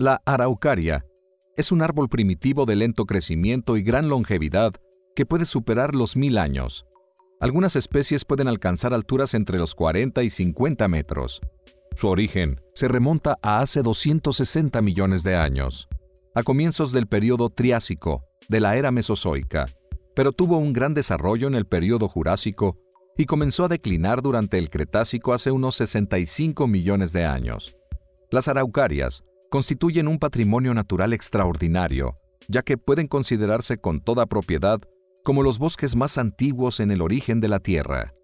La araucaria es un árbol primitivo de lento crecimiento y gran longevidad que puede superar los mil años. Algunas especies pueden alcanzar alturas entre los 40 y 50 metros. Su origen se remonta a hace 260 millones de años, a comienzos del período Triásico de la era Mesozoica, pero tuvo un gran desarrollo en el período Jurásico y comenzó a declinar durante el Cretácico hace unos 65 millones de años. Las araucarias constituyen un patrimonio natural extraordinario, ya que pueden considerarse con toda propiedad como los bosques más antiguos en el origen de la Tierra.